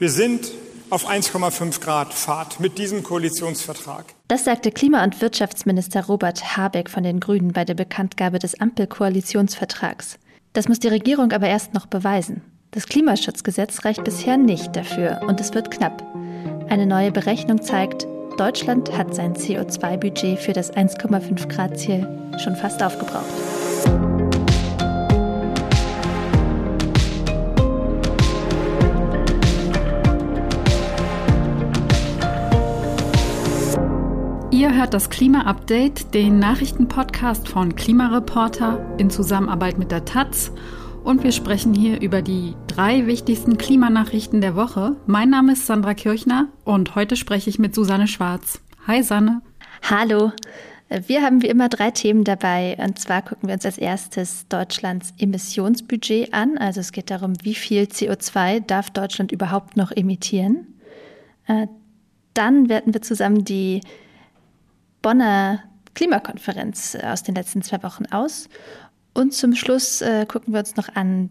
Wir sind auf 1,5 Grad Fahrt mit diesem Koalitionsvertrag. Das sagte Klima- und Wirtschaftsminister Robert Habeck von den Grünen bei der Bekanntgabe des Ampelkoalitionsvertrags. Das muss die Regierung aber erst noch beweisen. Das Klimaschutzgesetz reicht bisher nicht dafür und es wird knapp. Eine neue Berechnung zeigt, Deutschland hat sein CO2-Budget für das 1,5 Grad-Ziel schon fast aufgebraucht. Ihr hört das Klima-Update, den Nachrichtenpodcast von Klimareporter in Zusammenarbeit mit der Taz und wir sprechen hier über die drei wichtigsten Klimanachrichten der Woche. Mein Name ist Sandra Kirchner und heute spreche ich mit Susanne Schwarz. Hi Sanne. Hallo. Wir haben wie immer drei Themen dabei. Und zwar gucken wir uns als erstes Deutschlands Emissionsbudget an. Also es geht darum, wie viel CO2 darf Deutschland überhaupt noch emittieren. Äh, dann werten wir zusammen die Bonner Klimakonferenz aus den letzten zwei Wochen aus. Und zum Schluss äh, gucken wir uns noch an,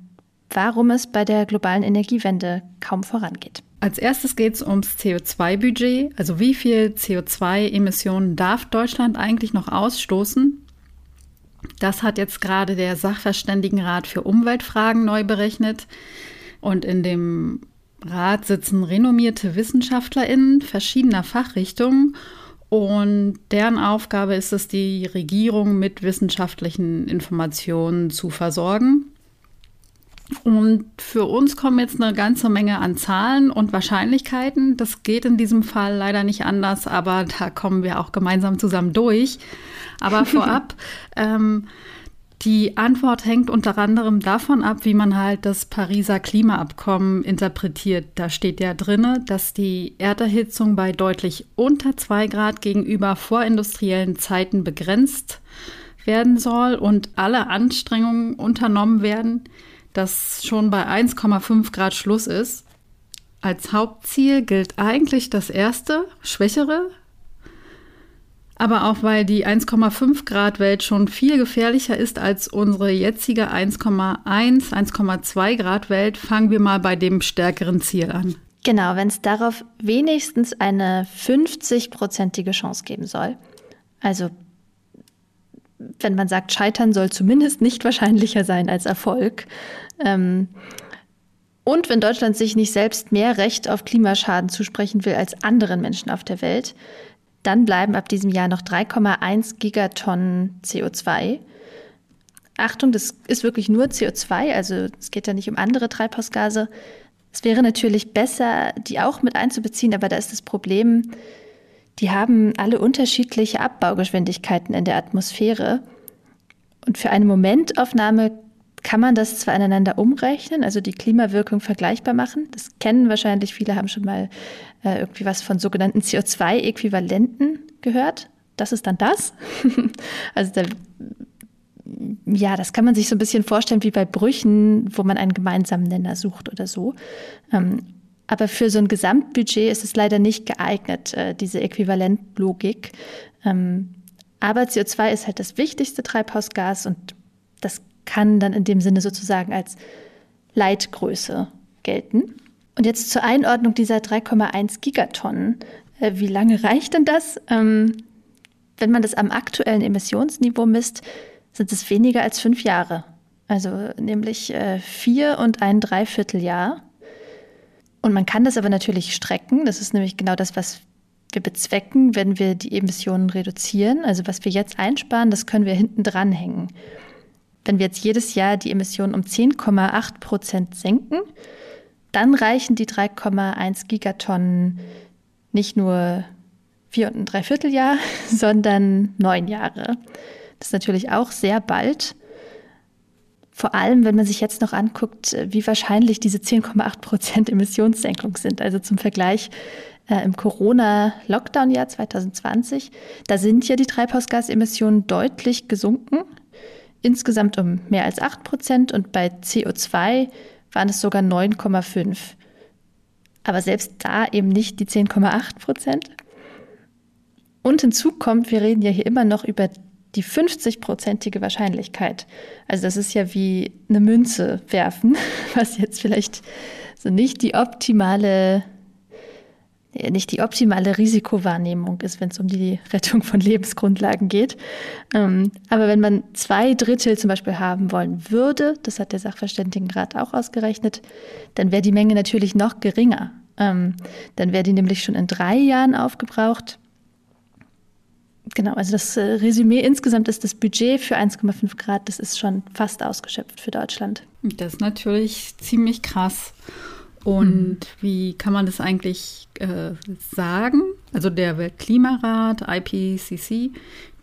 warum es bei der globalen Energiewende kaum vorangeht. Als erstes geht es ums CO2-Budget, also wie viel CO2-Emissionen darf Deutschland eigentlich noch ausstoßen? Das hat jetzt gerade der Sachverständigenrat für Umweltfragen neu berechnet. Und in dem Rat sitzen renommierte Wissenschaftlerinnen verschiedener Fachrichtungen und deren Aufgabe ist es, die Regierung mit wissenschaftlichen Informationen zu versorgen. Und für uns kommen jetzt eine ganze Menge an Zahlen und Wahrscheinlichkeiten. Das geht in diesem Fall leider nicht anders, aber da kommen wir auch gemeinsam zusammen durch. Aber vorab, ähm, die Antwort hängt unter anderem davon ab, wie man halt das Pariser Klimaabkommen interpretiert. Da steht ja drin, dass die Erderhitzung bei deutlich unter zwei Grad gegenüber vorindustriellen Zeiten begrenzt werden soll und alle Anstrengungen unternommen werden, dass schon bei 1,5 Grad Schluss ist. Als Hauptziel gilt eigentlich das erste, schwächere aber auch weil die 1,5 Grad Welt schon viel gefährlicher ist als unsere jetzige 1,1, 1,2 Grad Welt, fangen wir mal bei dem stärkeren Ziel an. Genau, wenn es darauf wenigstens eine 50-prozentige Chance geben soll. Also wenn man sagt, Scheitern soll zumindest nicht wahrscheinlicher sein als Erfolg. Ähm, und wenn Deutschland sich nicht selbst mehr Recht auf Klimaschaden zusprechen will als anderen Menschen auf der Welt, dann bleiben ab diesem Jahr noch 3,1 Gigatonnen CO2. Achtung, das ist wirklich nur CO2, also es geht ja nicht um andere Treibhausgase. Es wäre natürlich besser, die auch mit einzubeziehen, aber da ist das Problem, die haben alle unterschiedliche Abbaugeschwindigkeiten in der Atmosphäre. Und für eine Momentaufnahme kann man das zwar aneinander umrechnen, also die Klimawirkung vergleichbar machen. Das kennen wahrscheinlich viele, haben schon mal äh, irgendwie was von sogenannten CO2-Äquivalenten gehört. Das ist dann das. also da, ja, das kann man sich so ein bisschen vorstellen wie bei Brüchen, wo man einen gemeinsamen Nenner sucht oder so. Ähm, aber für so ein Gesamtbudget ist es leider nicht geeignet, äh, diese Äquivalentlogik. Ähm, aber CO2 ist halt das wichtigste Treibhausgas und das kann dann in dem Sinne sozusagen als Leitgröße gelten. Und jetzt zur Einordnung dieser 3,1 Gigatonnen. Äh, wie lange reicht denn das? Ähm, wenn man das am aktuellen Emissionsniveau misst, sind es weniger als fünf Jahre. Also nämlich äh, vier und ein Dreivierteljahr. Und man kann das aber natürlich strecken. Das ist nämlich genau das, was wir bezwecken, wenn wir die Emissionen reduzieren. Also was wir jetzt einsparen, das können wir hinten dranhängen. Wenn wir jetzt jedes Jahr die Emissionen um 10,8 Prozent senken, dann reichen die 3,1 Gigatonnen nicht nur vier und ein Dreivierteljahr, sondern neun Jahre. Das ist natürlich auch sehr bald. Vor allem, wenn man sich jetzt noch anguckt, wie wahrscheinlich diese 10,8 Prozent Emissionssenkung sind. Also zum Vergleich äh, im Corona-Lockdown-Jahr 2020, da sind ja die Treibhausgasemissionen deutlich gesunken insgesamt um mehr als 8 Prozent und bei CO2 waren es sogar 9,5. Aber selbst da eben nicht die 10,8 Prozent. Und hinzu kommt, wir reden ja hier immer noch über die 50-prozentige Wahrscheinlichkeit. Also das ist ja wie eine Münze werfen, was jetzt vielleicht so nicht die optimale nicht die optimale Risikowahrnehmung ist, wenn es um die Rettung von Lebensgrundlagen geht. Ähm, aber wenn man zwei Drittel zum Beispiel haben wollen würde, das hat der Sachverständigenrat auch ausgerechnet, dann wäre die Menge natürlich noch geringer. Ähm, dann wäre die nämlich schon in drei Jahren aufgebraucht. Genau, also das äh, Resümee insgesamt ist das Budget für 1,5 Grad, das ist schon fast ausgeschöpft für Deutschland. Das ist natürlich ziemlich krass. Und mhm. wie kann man das eigentlich äh, sagen? Also der Weltklimarat, IPCC,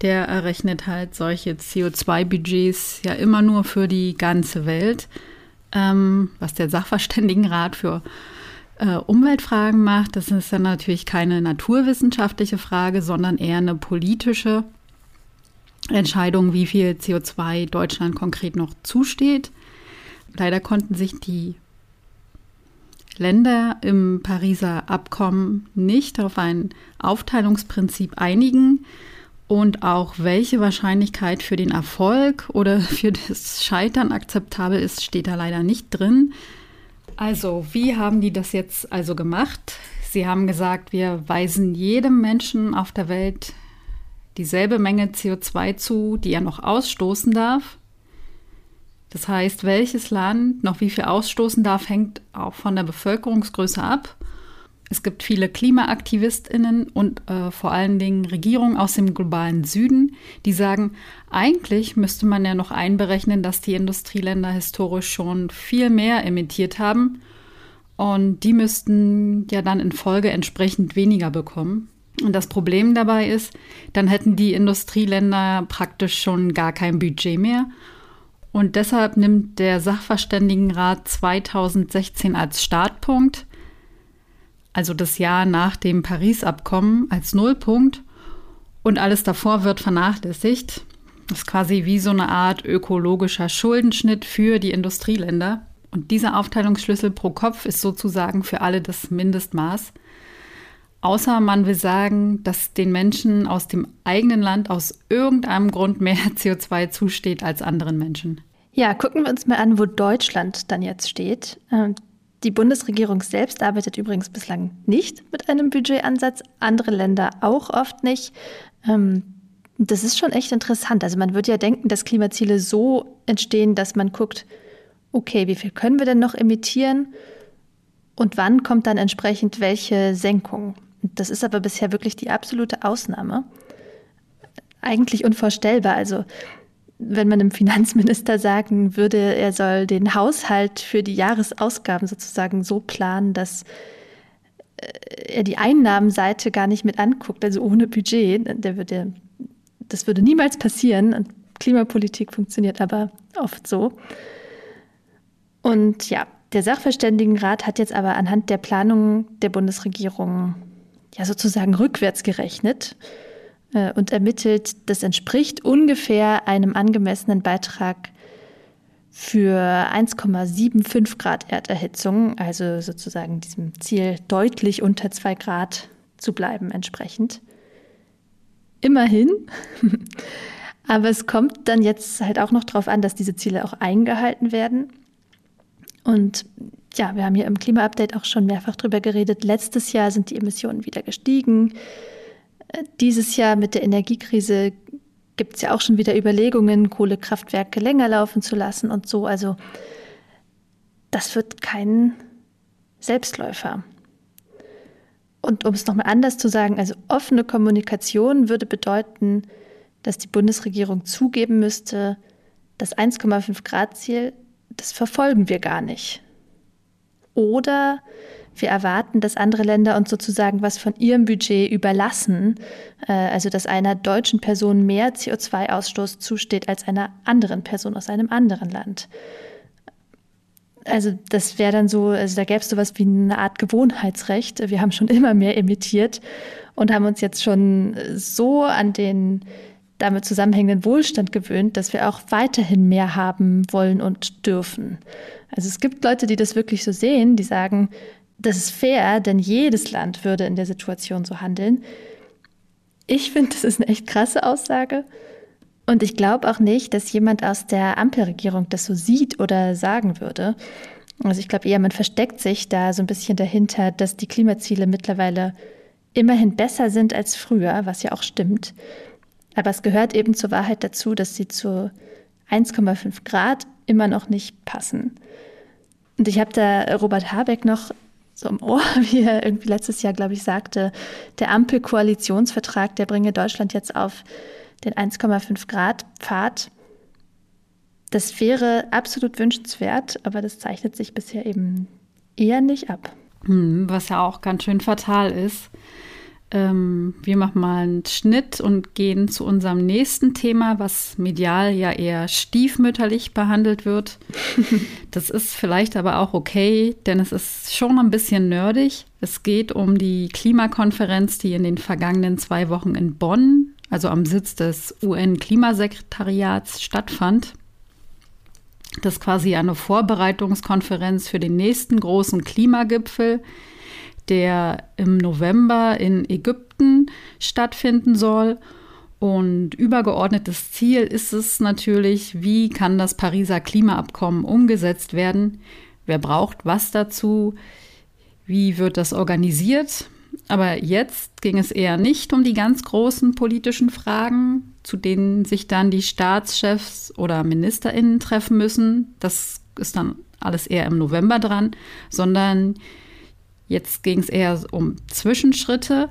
der errechnet halt solche CO2-Budgets ja immer nur für die ganze Welt. Ähm, was der Sachverständigenrat für äh, Umweltfragen macht, das ist dann natürlich keine naturwissenschaftliche Frage, sondern eher eine politische Entscheidung, wie viel CO2 Deutschland konkret noch zusteht. Leider konnten sich die Länder im Pariser Abkommen nicht auf ein Aufteilungsprinzip einigen und auch welche Wahrscheinlichkeit für den Erfolg oder für das Scheitern akzeptabel ist, steht da leider nicht drin. Also, wie haben die das jetzt also gemacht? Sie haben gesagt, wir weisen jedem Menschen auf der Welt dieselbe Menge CO2 zu, die er noch ausstoßen darf. Das heißt, welches Land noch wie viel ausstoßen darf, hängt auch von der Bevölkerungsgröße ab. Es gibt viele Klimaaktivistinnen und äh, vor allen Dingen Regierungen aus dem globalen Süden, die sagen, eigentlich müsste man ja noch einberechnen, dass die Industrieländer historisch schon viel mehr emittiert haben und die müssten ja dann in Folge entsprechend weniger bekommen. Und das Problem dabei ist, dann hätten die Industrieländer praktisch schon gar kein Budget mehr und deshalb nimmt der Sachverständigenrat 2016 als Startpunkt, also das Jahr nach dem Paris-Abkommen, als Nullpunkt. Und alles davor wird vernachlässigt. Das ist quasi wie so eine Art ökologischer Schuldenschnitt für die Industrieländer. Und dieser Aufteilungsschlüssel pro Kopf ist sozusagen für alle das Mindestmaß. Außer man will sagen, dass den Menschen aus dem eigenen Land aus irgendeinem Grund mehr CO2 zusteht als anderen Menschen. Ja, gucken wir uns mal an, wo Deutschland dann jetzt steht. Ähm, die Bundesregierung selbst arbeitet übrigens bislang nicht mit einem Budgetansatz, andere Länder auch oft nicht. Ähm, das ist schon echt interessant. Also man würde ja denken, dass Klimaziele so entstehen, dass man guckt, okay, wie viel können wir denn noch emittieren und wann kommt dann entsprechend welche Senkung. Das ist aber bisher wirklich die absolute Ausnahme. Eigentlich unvorstellbar. Also wenn man dem Finanzminister sagen würde, er soll den Haushalt für die Jahresausgaben sozusagen so planen, dass äh, er die Einnahmenseite gar nicht mit anguckt, also ohne Budget, der würde, das würde niemals passieren. Und Klimapolitik funktioniert aber oft so. Und ja, der Sachverständigenrat hat jetzt aber anhand der Planung der Bundesregierung ja sozusagen rückwärts gerechnet und ermittelt, das entspricht ungefähr einem angemessenen Beitrag für 1,75 Grad Erderhitzung, also sozusagen diesem Ziel deutlich unter 2 Grad zu bleiben entsprechend. Immerhin. Aber es kommt dann jetzt halt auch noch darauf an, dass diese Ziele auch eingehalten werden. Und ja, wir haben hier im Klima-Update auch schon mehrfach drüber geredet. Letztes Jahr sind die Emissionen wieder gestiegen. Dieses Jahr mit der Energiekrise gibt es ja auch schon wieder Überlegungen, Kohlekraftwerke länger laufen zu lassen und so. Also das wird kein Selbstläufer. Und um es nochmal anders zu sagen, also offene Kommunikation würde bedeuten, dass die Bundesregierung zugeben müsste, das 1,5 Grad Ziel, das verfolgen wir gar nicht. Oder wir erwarten, dass andere Länder uns sozusagen was von ihrem Budget überlassen, äh, also dass einer deutschen Person mehr CO2-Ausstoß zusteht als einer anderen Person aus einem anderen Land. Also das wäre dann so, also da gäbe es sowas wie eine Art Gewohnheitsrecht. Wir haben schon immer mehr emittiert und haben uns jetzt schon so an den damit zusammenhängenden Wohlstand gewöhnt, dass wir auch weiterhin mehr haben wollen und dürfen. Also es gibt Leute, die das wirklich so sehen, die sagen, das ist fair, denn jedes Land würde in der Situation so handeln. Ich finde, das ist eine echt krasse Aussage. Und ich glaube auch nicht, dass jemand aus der Ampelregierung das so sieht oder sagen würde. Also ich glaube eher, man versteckt sich da so ein bisschen dahinter, dass die Klimaziele mittlerweile immerhin besser sind als früher, was ja auch stimmt. Aber es gehört eben zur Wahrheit dazu, dass sie zu 1,5 Grad immer noch nicht passen. Und ich habe da Robert Habeck noch so im Ohr, wie er irgendwie letztes Jahr, glaube ich, sagte, der Ampel-Koalitionsvertrag, der bringe Deutschland jetzt auf den 1,5 Grad Pfad. Das wäre absolut wünschenswert, aber das zeichnet sich bisher eben eher nicht ab. Hm, was ja auch ganz schön fatal ist. Ähm, wir machen mal einen Schnitt und gehen zu unserem nächsten Thema, was medial ja eher stiefmütterlich behandelt wird. das ist vielleicht aber auch okay, denn es ist schon ein bisschen nerdig. Es geht um die Klimakonferenz, die in den vergangenen zwei Wochen in Bonn, also am Sitz des UN-Klimasekretariats, stattfand. Das ist quasi eine Vorbereitungskonferenz für den nächsten großen Klimagipfel der im November in Ägypten stattfinden soll. Und übergeordnetes Ziel ist es natürlich, wie kann das Pariser Klimaabkommen umgesetzt werden? Wer braucht was dazu? Wie wird das organisiert? Aber jetzt ging es eher nicht um die ganz großen politischen Fragen, zu denen sich dann die Staatschefs oder Ministerinnen treffen müssen. Das ist dann alles eher im November dran, sondern Jetzt ging es eher um Zwischenschritte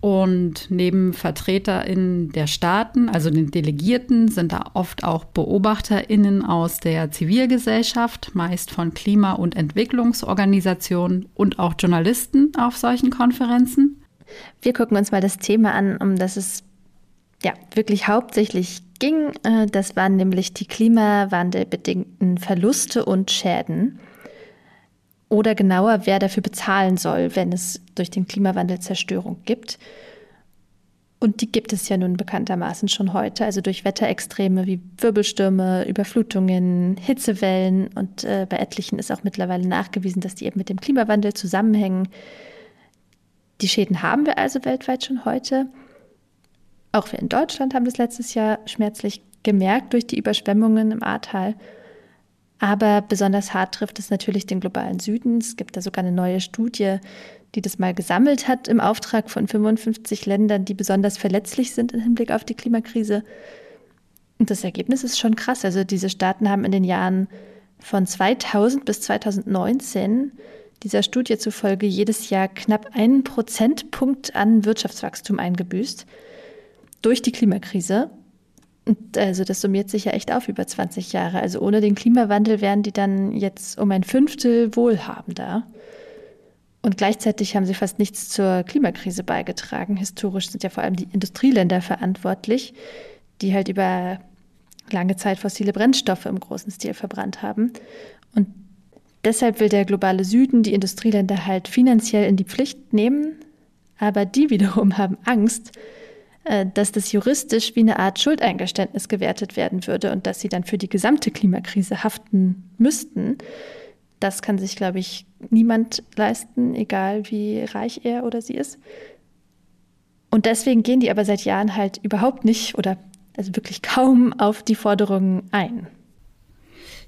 und neben VertreterInnen der Staaten, also den Delegierten, sind da oft auch BeobachterInnen aus der Zivilgesellschaft, meist von Klima- und Entwicklungsorganisationen und auch Journalisten auf solchen Konferenzen. Wir gucken uns mal das Thema an, um das es ja wirklich hauptsächlich ging. Äh, das waren nämlich die klimawandelbedingten Verluste und Schäden. Oder genauer, wer dafür bezahlen soll, wenn es durch den Klimawandel Zerstörung gibt. Und die gibt es ja nun bekanntermaßen schon heute, also durch Wetterextreme wie Wirbelstürme, Überflutungen, Hitzewellen. Und äh, bei etlichen ist auch mittlerweile nachgewiesen, dass die eben mit dem Klimawandel zusammenhängen. Die Schäden haben wir also weltweit schon heute. Auch wir in Deutschland haben das letztes Jahr schmerzlich gemerkt durch die Überschwemmungen im Ahrtal. Aber besonders hart trifft es natürlich den globalen Süden. Es gibt da sogar eine neue Studie, die das mal gesammelt hat im Auftrag von 55 Ländern, die besonders verletzlich sind im Hinblick auf die Klimakrise. Und das Ergebnis ist schon krass. Also diese Staaten haben in den Jahren von 2000 bis 2019 dieser Studie zufolge jedes Jahr knapp einen Prozentpunkt an Wirtschaftswachstum eingebüßt durch die Klimakrise. Und also das summiert sich ja echt auf über 20 Jahre. Also ohne den Klimawandel wären die dann jetzt um ein Fünftel wohlhabender. Und gleichzeitig haben sie fast nichts zur Klimakrise beigetragen. Historisch sind ja vor allem die Industrieländer verantwortlich, die halt über lange Zeit fossile Brennstoffe im großen Stil verbrannt haben. Und deshalb will der globale Süden die Industrieländer halt finanziell in die Pflicht nehmen. Aber die wiederum haben Angst, dass das juristisch wie eine Art Schuldeingeständnis gewertet werden würde und dass sie dann für die gesamte Klimakrise haften müssten. Das kann sich, glaube ich, niemand leisten, egal wie reich er oder sie ist. Und deswegen gehen die aber seit Jahren halt überhaupt nicht oder also wirklich kaum auf die Forderungen ein.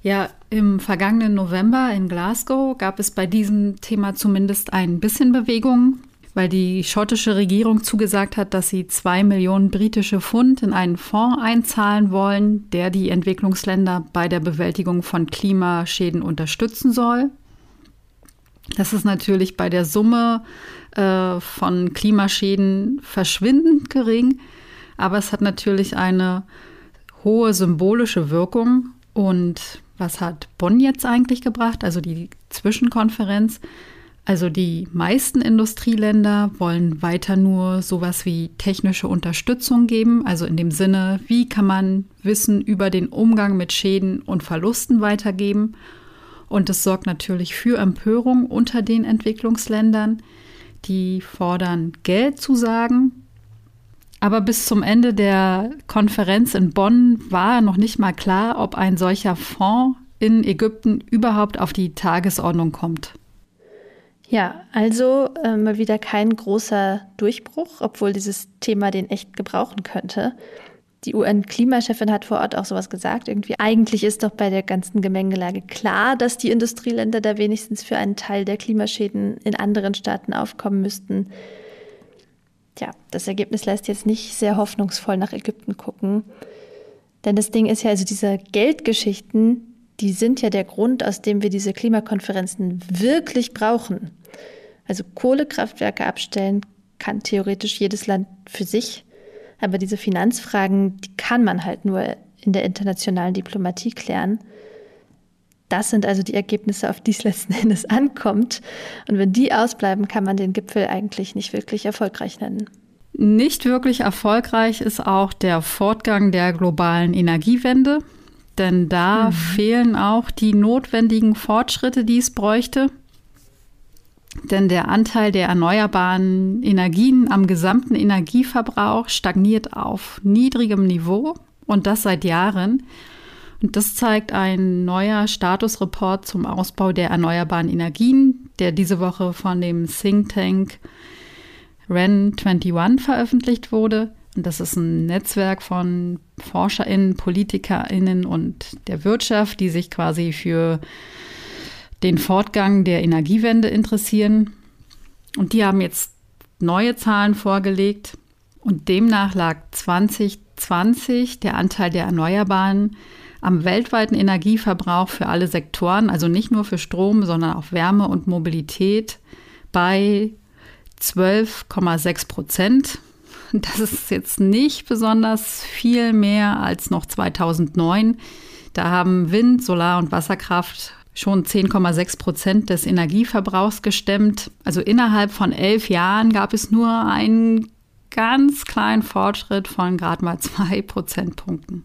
Ja, im vergangenen November in Glasgow gab es bei diesem Thema zumindest ein bisschen Bewegung weil die schottische Regierung zugesagt hat, dass sie zwei Millionen britische Pfund in einen Fonds einzahlen wollen, der die Entwicklungsländer bei der Bewältigung von Klimaschäden unterstützen soll. Das ist natürlich bei der Summe äh, von Klimaschäden verschwindend gering, aber es hat natürlich eine hohe symbolische Wirkung. Und was hat Bonn jetzt eigentlich gebracht, also die Zwischenkonferenz? Also die meisten Industrieländer wollen weiter nur sowas wie technische Unterstützung geben, also in dem Sinne, wie kann man Wissen über den Umgang mit Schäden und Verlusten weitergeben. Und es sorgt natürlich für Empörung unter den Entwicklungsländern, die fordern Geldzusagen. Aber bis zum Ende der Konferenz in Bonn war noch nicht mal klar, ob ein solcher Fonds in Ägypten überhaupt auf die Tagesordnung kommt. Ja, also äh, mal wieder kein großer Durchbruch, obwohl dieses Thema den echt gebrauchen könnte. die UN-Klimachefin hat vor Ort auch sowas gesagt. Irgendwie eigentlich ist doch bei der ganzen Gemengelage klar, dass die Industrieländer da wenigstens für einen Teil der Klimaschäden in anderen Staaten aufkommen müssten. Tja, das Ergebnis lässt jetzt nicht sehr hoffnungsvoll nach Ägypten gucken. Denn das Ding ist ja, also diese Geldgeschichten, die sind ja der Grund, aus dem wir diese Klimakonferenzen wirklich brauchen. Also Kohlekraftwerke abstellen kann theoretisch jedes Land für sich. Aber diese Finanzfragen, die kann man halt nur in der internationalen Diplomatie klären. Das sind also die Ergebnisse, auf die es letzten Endes ankommt. Und wenn die ausbleiben, kann man den Gipfel eigentlich nicht wirklich erfolgreich nennen. Nicht wirklich erfolgreich ist auch der Fortgang der globalen Energiewende, denn da mhm. fehlen auch die notwendigen Fortschritte, die es bräuchte. Denn der Anteil der erneuerbaren Energien am gesamten Energieverbrauch stagniert auf niedrigem Niveau und das seit Jahren. Und das zeigt ein neuer Statusreport zum Ausbau der erneuerbaren Energien, der diese Woche von dem Think Tank REN 21 veröffentlicht wurde. Und das ist ein Netzwerk von ForscherInnen, PolitikerInnen und der Wirtschaft, die sich quasi für den Fortgang der Energiewende interessieren. Und die haben jetzt neue Zahlen vorgelegt. Und demnach lag 2020 der Anteil der Erneuerbaren am weltweiten Energieverbrauch für alle Sektoren, also nicht nur für Strom, sondern auch Wärme und Mobilität, bei 12,6 Prozent. Das ist jetzt nicht besonders viel mehr als noch 2009. Da haben Wind, Solar und Wasserkraft schon 10,6 Prozent des Energieverbrauchs gestemmt. Also innerhalb von elf Jahren gab es nur einen ganz kleinen Fortschritt von gerade mal zwei Prozentpunkten.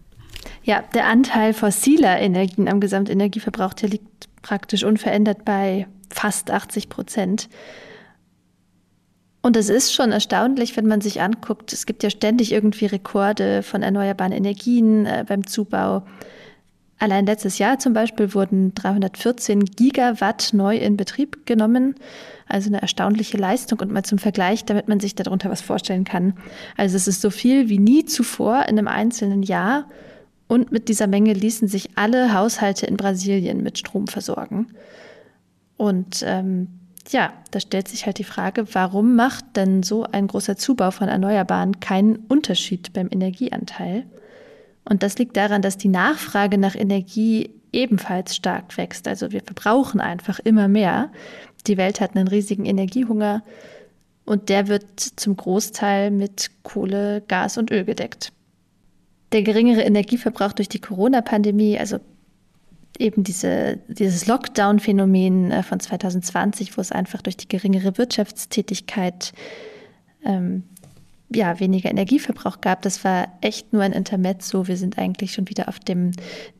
Ja, der Anteil fossiler Energien am Gesamtenergieverbrauch, der liegt praktisch unverändert bei fast 80 Prozent. Und es ist schon erstaunlich, wenn man sich anguckt, es gibt ja ständig irgendwie Rekorde von erneuerbaren Energien äh, beim Zubau. Allein letztes Jahr zum Beispiel wurden 314 Gigawatt neu in Betrieb genommen. Also eine erstaunliche Leistung und mal zum Vergleich, damit man sich darunter was vorstellen kann. Also es ist so viel wie nie zuvor in einem einzelnen Jahr. Und mit dieser Menge ließen sich alle Haushalte in Brasilien mit Strom versorgen. Und ähm, ja, da stellt sich halt die Frage, warum macht denn so ein großer Zubau von Erneuerbaren keinen Unterschied beim Energieanteil? Und das liegt daran, dass die Nachfrage nach Energie ebenfalls stark wächst. Also wir verbrauchen einfach immer mehr. Die Welt hat einen riesigen Energiehunger und der wird zum Großteil mit Kohle, Gas und Öl gedeckt. Der geringere Energieverbrauch durch die Corona-Pandemie, also eben diese, dieses Lockdown-Phänomen äh, von 2020, wo es einfach durch die geringere Wirtschaftstätigkeit ähm, ja, weniger Energieverbrauch gab, das war echt nur ein Intermezzo. Wir sind eigentlich schon wieder auf dem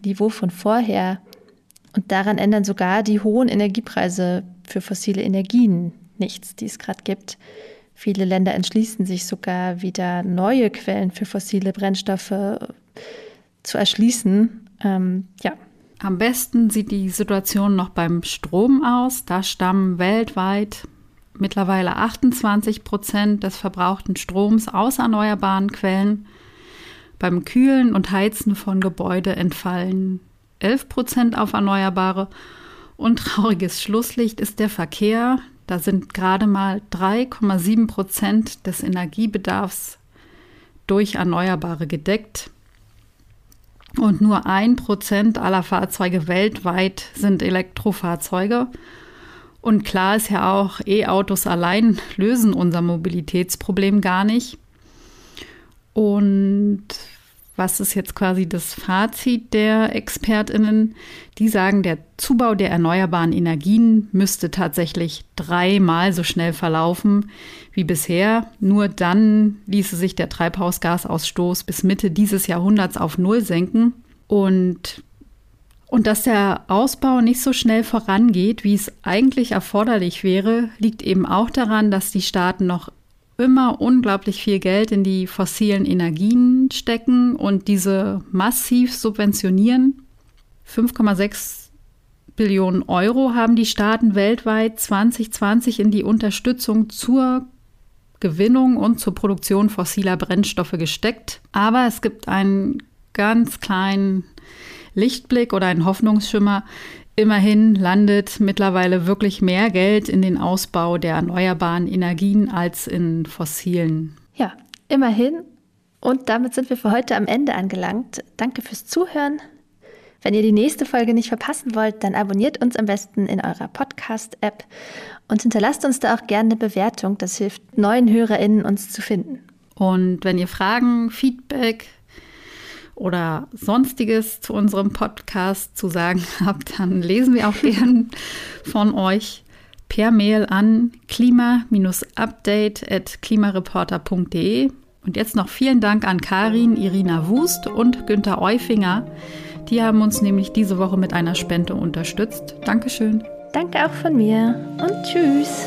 Niveau von vorher. Und daran ändern sogar die hohen Energiepreise für fossile Energien nichts, die es gerade gibt. Viele Länder entschließen sich sogar wieder neue Quellen für fossile Brennstoffe zu erschließen. Ähm, ja. Am besten sieht die Situation noch beim Strom aus. Da stammen weltweit mittlerweile 28 Prozent des verbrauchten Stroms aus erneuerbaren Quellen. Beim Kühlen und Heizen von Gebäude entfallen 11 Prozent auf Erneuerbare. Und trauriges Schlusslicht ist der Verkehr. Da sind gerade mal 3,7 Prozent des Energiebedarfs durch Erneuerbare gedeckt. Und nur ein Prozent aller Fahrzeuge weltweit sind Elektrofahrzeuge. Und klar ist ja auch, E-Autos allein lösen unser Mobilitätsproblem gar nicht. Und was ist jetzt quasi das Fazit der Expertinnen? Die sagen, der Zubau der erneuerbaren Energien müsste tatsächlich dreimal so schnell verlaufen wie bisher. Nur dann ließe sich der Treibhausgasausstoß bis Mitte dieses Jahrhunderts auf Null senken. Und und dass der Ausbau nicht so schnell vorangeht, wie es eigentlich erforderlich wäre, liegt eben auch daran, dass die Staaten noch immer unglaublich viel Geld in die fossilen Energien stecken und diese massiv subventionieren. 5,6 Billionen Euro haben die Staaten weltweit 2020 in die Unterstützung zur Gewinnung und zur Produktion fossiler Brennstoffe gesteckt. Aber es gibt einen ganz kleinen Lichtblick oder einen Hoffnungsschimmer. Immerhin landet mittlerweile wirklich mehr Geld in den Ausbau der erneuerbaren Energien als in fossilen. Ja, immerhin. Und damit sind wir für heute am Ende angelangt. Danke fürs Zuhören. Wenn ihr die nächste Folge nicht verpassen wollt, dann abonniert uns am besten in eurer Podcast-App und hinterlasst uns da auch gerne eine Bewertung. Das hilft neuen HörerInnen, uns zu finden. Und wenn ihr Fragen, Feedback, oder sonstiges zu unserem Podcast zu sagen habt, dann lesen wir auch gern von euch per Mail an klima-update at klimareporter.de. Und jetzt noch vielen Dank an Karin, Irina Wust und Günther Eufinger. Die haben uns nämlich diese Woche mit einer Spende unterstützt. Dankeschön. Danke auch von mir und tschüss.